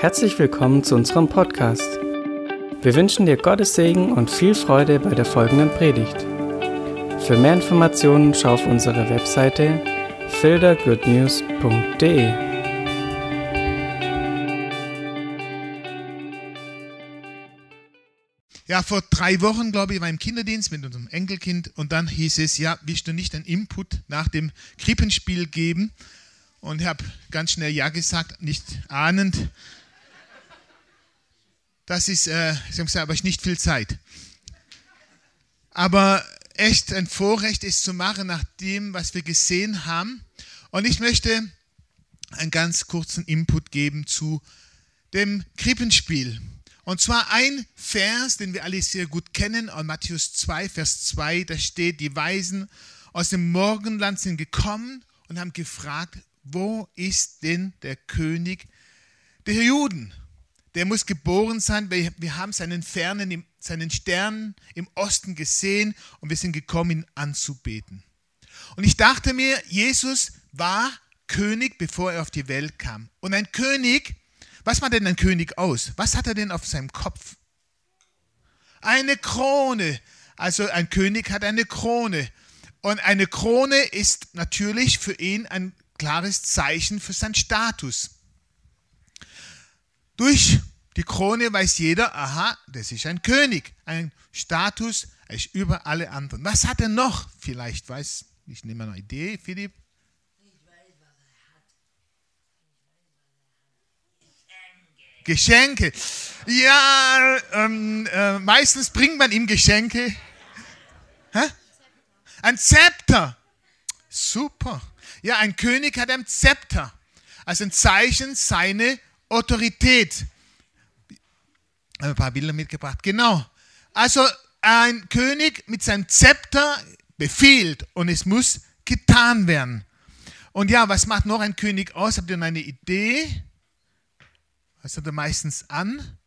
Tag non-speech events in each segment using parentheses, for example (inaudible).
Herzlich willkommen zu unserem Podcast. Wir wünschen dir Gottes Segen und viel Freude bei der folgenden Predigt. Für mehr Informationen schau auf unsere Webseite fildergoodnews.de. Ja, vor drei Wochen, glaube ich, war im Kinderdienst mit unserem Enkelkind und dann hieß es, ja, willst du nicht einen Input nach dem Krippenspiel geben? Und ich habe ganz schnell Ja gesagt, nicht ahnend. Das ist, äh, Sie haben gesagt, aber ich nicht viel Zeit. Aber echt ein Vorrecht ist zu machen nach dem, was wir gesehen haben. Und ich möchte einen ganz kurzen Input geben zu dem Krippenspiel. Und zwar ein Vers, den wir alle sehr gut kennen, aus Matthäus 2, Vers 2, da steht, die Weisen aus dem Morgenland sind gekommen und haben gefragt, wo ist denn der König der Juden? Der muss geboren sein, weil wir haben seinen Fernen, seinen Stern im Osten gesehen und wir sind gekommen, ihn anzubeten. Und ich dachte mir, Jesus war König, bevor er auf die Welt kam. Und ein König, was macht denn ein König aus? Was hat er denn auf seinem Kopf? Eine Krone. Also ein König hat eine Krone. Und eine Krone ist natürlich für ihn ein klares Zeichen für seinen Status. Durch die Krone weiß jeder, aha, das ist ein König, ein Status, ist über alle anderen. Was hat er noch? Vielleicht weiß, ich nehme eine Idee, Philipp. Geschenke. Ja, ähm, äh, meistens bringt man ihm Geschenke. Hä? Ein Zepter. Super. Ja, ein König hat ein Zepter, als ein Zeichen seiner Autorität. Habe ein paar Bilder mitgebracht. Genau. Also ein König mit seinem Zepter befiehlt und es muss getan werden. Und ja, was macht noch ein König aus? Habt ihr eine Idee? Was hat er meistens an?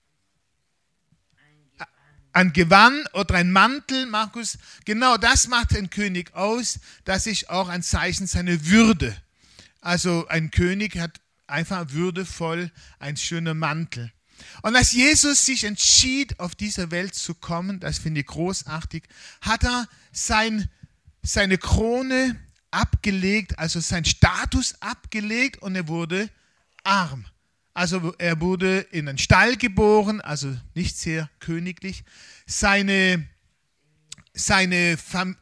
ein Gewand oder ein Mantel, Markus, genau das macht ein König aus. Das ist auch ein Zeichen seiner Würde. Also ein König hat einfach würdevoll ein schöner Mantel. Und als Jesus sich entschied, auf diese Welt zu kommen, das finde ich großartig, hat er sein, seine Krone abgelegt, also sein Status abgelegt und er wurde arm. Also er wurde in einen Stall geboren, also nicht sehr königlich. Seine, seine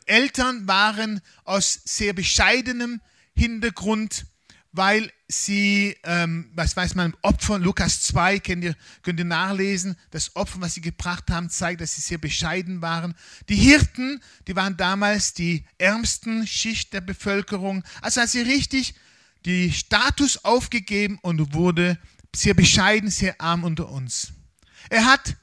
Eltern waren aus sehr bescheidenem Hintergrund, weil sie, ähm, was weiß man, Opfer, Lukas 2, könnt ihr, könnt ihr nachlesen, das Opfer, was sie gebracht haben, zeigt, dass sie sehr bescheiden waren. Die Hirten, die waren damals die ärmsten Schicht der Bevölkerung. Also hat sie richtig die Status aufgegeben und wurde sehr bescheiden, sehr arm unter uns. Er hat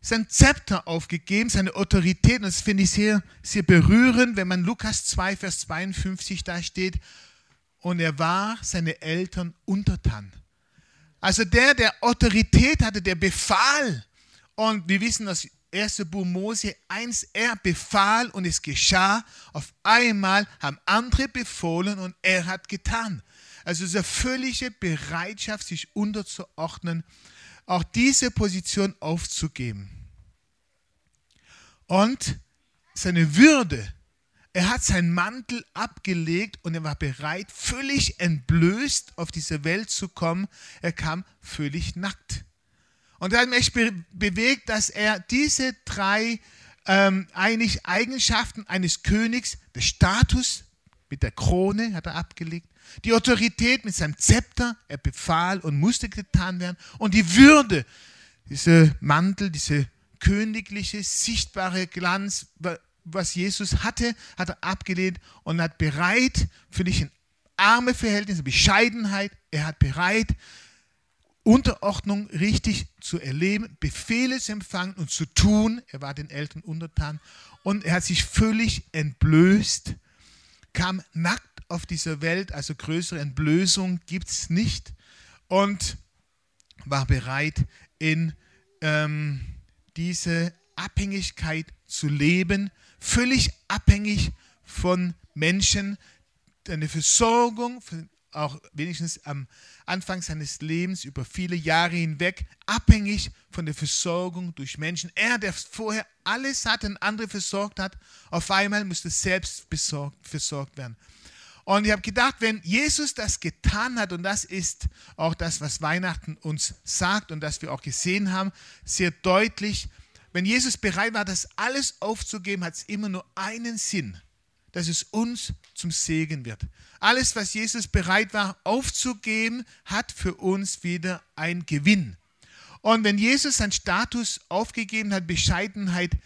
sein Zepter aufgegeben, seine Autorität, und das finde ich sehr, sehr berührend, wenn man Lukas 2, Vers 52 da steht, und er war seine Eltern untertan. Also der, der Autorität hatte, der befahl, und wir wissen das 1. Buch Mose 1, er befahl und es geschah. Auf einmal haben andere befohlen und er hat getan. Also diese völlige Bereitschaft, sich unterzuordnen, auch diese Position aufzugeben. Und seine Würde, er hat seinen Mantel abgelegt und er war bereit, völlig entblößt auf diese Welt zu kommen. Er kam völlig nackt. Und er hat mich bewegt, dass er diese drei ähm, eigentlich Eigenschaften eines Königs, der Status mit der Krone hat er abgelegt, die Autorität mit seinem Zepter, er befahl und musste getan werden. Und die Würde, dieser Mantel, diese königliche, sichtbare Glanz, was Jesus hatte, hat er abgelehnt und hat bereit, für dich in arme Verhältnisse, Bescheidenheit, er hat bereit, Unterordnung richtig zu erleben, Befehle zu empfangen und zu tun. Er war den Eltern untertan und er hat sich völlig entblößt, kam nackt auf dieser Welt, also größere Entblößung gibt es nicht und war bereit, in ähm, diese Abhängigkeit zu leben, völlig abhängig von Menschen, eine Versorgung, auch wenigstens am Anfang seines Lebens über viele Jahre hinweg abhängig von der Versorgung durch Menschen. Er, der vorher alles hatte und andere versorgt hat, auf einmal musste selbst besorgt, versorgt werden. Und ich habe gedacht, wenn Jesus das getan hat, und das ist auch das, was Weihnachten uns sagt und das wir auch gesehen haben, sehr deutlich, wenn Jesus bereit war, das alles aufzugeben, hat es immer nur einen Sinn, dass es uns zum Segen wird. Alles, was Jesus bereit war aufzugeben, hat für uns wieder ein Gewinn. Und wenn Jesus seinen Status aufgegeben hat, Bescheidenheit,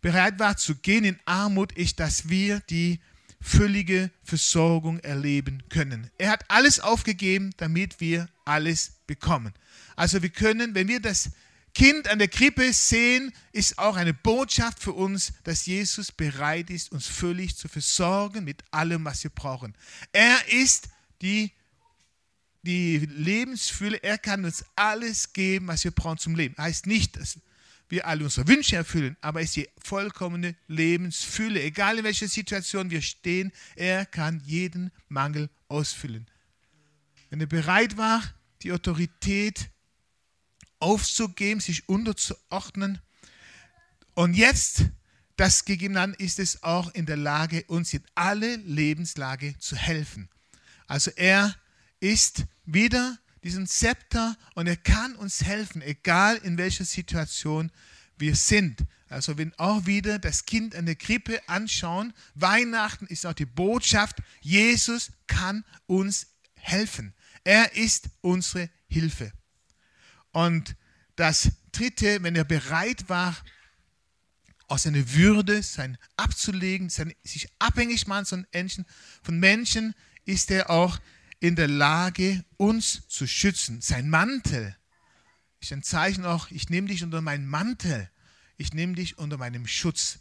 bereit war zu gehen in Armut, ist, dass wir die völlige Versorgung erleben können. Er hat alles aufgegeben, damit wir alles bekommen. Also wir können, wenn wir das Kind an der Krippe sehen, ist auch eine Botschaft für uns, dass Jesus bereit ist, uns völlig zu versorgen mit allem, was wir brauchen. Er ist die, die Lebensfülle, er kann uns alles geben, was wir brauchen zum Leben. Heißt nicht, dass wir alle unsere Wünsche erfüllen, aber es ist die vollkommene Lebensfülle. Egal in welcher Situation wir stehen, er kann jeden Mangel ausfüllen. Wenn er bereit war, die Autorität aufzugeben, sich unterzuordnen und jetzt das gegeben hat, ist es auch in der Lage, uns in alle Lebenslage zu helfen. Also er ist wieder diesen Zepter und er kann uns helfen, egal in welcher Situation wir sind. Also wenn auch wieder das Kind an der Krippe anschauen, Weihnachten ist auch die Botschaft, Jesus kann uns helfen. Er ist unsere Hilfe. Und das dritte, wenn er bereit war, aus seiner Würde sein abzulegen, sein, sich abhängig machen von Menschen, ist er auch in der Lage, uns zu schützen. Sein Mantel ist ein Zeichen auch, ich nehme dich unter meinen Mantel, ich nehme dich unter meinem Schutz.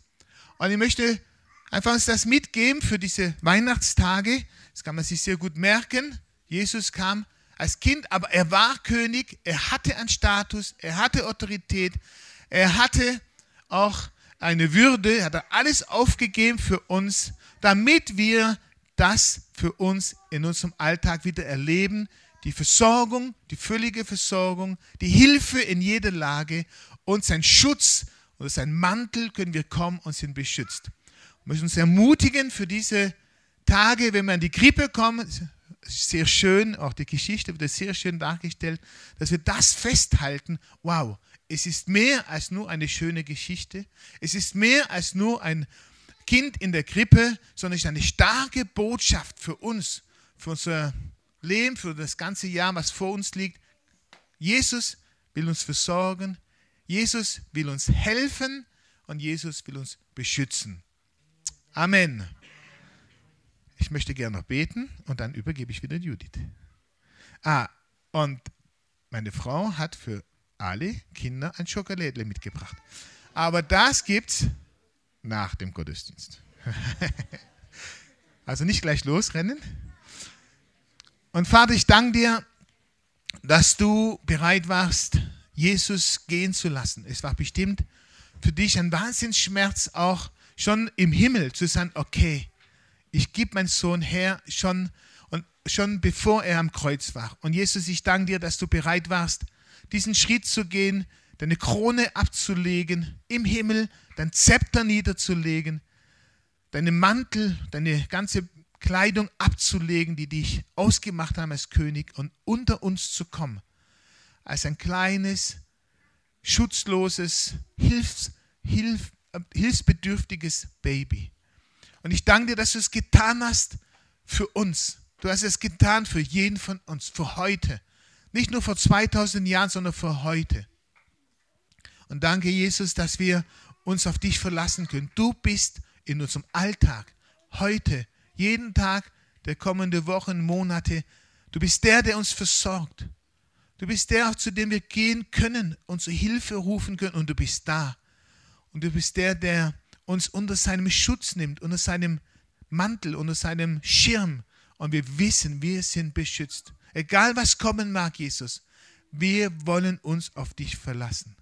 Und ich möchte einfach uns das mitgeben für diese Weihnachtstage. Das kann man sich sehr gut merken. Jesus kam als Kind, aber er war König, er hatte einen Status, er hatte Autorität, er hatte auch eine Würde, er hat alles aufgegeben für uns, damit wir das für uns in unserem Alltag wieder erleben. Die Versorgung, die völlige Versorgung, die Hilfe in jeder Lage und sein Schutz oder sein Mantel können wir kommen und sind beschützt. Wir müssen uns ermutigen für diese Tage, wenn wir an die Grippe kommen, sehr schön, auch die Geschichte wird sehr schön dargestellt, dass wir das festhalten. Wow, es ist mehr als nur eine schöne Geschichte. Es ist mehr als nur ein Kind in der Krippe, sondern es ist eine starke Botschaft für uns, für unser Leben, für das ganze Jahr, was vor uns liegt. Jesus will uns versorgen, Jesus will uns helfen und Jesus will uns beschützen. Amen. Ich möchte gerne noch beten und dann übergebe ich wieder Judith. Ah, und meine Frau hat für alle Kinder ein Schokolädle mitgebracht. Aber das gibt's nach dem Gottesdienst. (laughs) also nicht gleich losrennen. Und Vater, ich danke dir, dass du bereit warst, Jesus gehen zu lassen. Es war bestimmt für dich ein Wahnsinnsschmerz, auch schon im Himmel zu sagen, okay, ich gebe meinen Sohn her, schon, und schon bevor er am Kreuz war. Und Jesus, ich danke dir, dass du bereit warst, diesen Schritt zu gehen, deine Krone abzulegen im Himmel, dein Zepter niederzulegen, deine Mantel, deine ganze Kleidung abzulegen, die dich ausgemacht haben als König und unter uns zu kommen. Als ein kleines, schutzloses, hilfs, hilf, äh, hilfsbedürftiges Baby. Und ich danke dir, dass du es getan hast für uns. Du hast es getan für jeden von uns, für heute. Nicht nur vor 2000 Jahren, sondern für heute. Und danke, Jesus, dass wir uns auf dich verlassen können. Du bist in unserem Alltag, heute, jeden Tag der kommenden Wochen, Monate. Du bist der, der uns versorgt. Du bist der, zu dem wir gehen können und zur Hilfe rufen können. Und du bist da. Und du bist der, der uns unter seinem Schutz nimmt, unter seinem Mantel, unter seinem Schirm. Und wir wissen, wir sind beschützt. Egal was kommen mag, Jesus, wir wollen uns auf dich verlassen.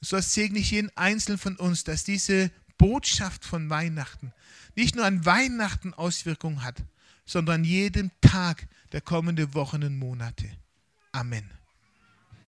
Und so segne ich jeden Einzelnen von uns, dass diese Botschaft von Weihnachten nicht nur an Weihnachten Auswirkungen hat sondern jeden Tag der kommenden Wochen und Monate. Amen.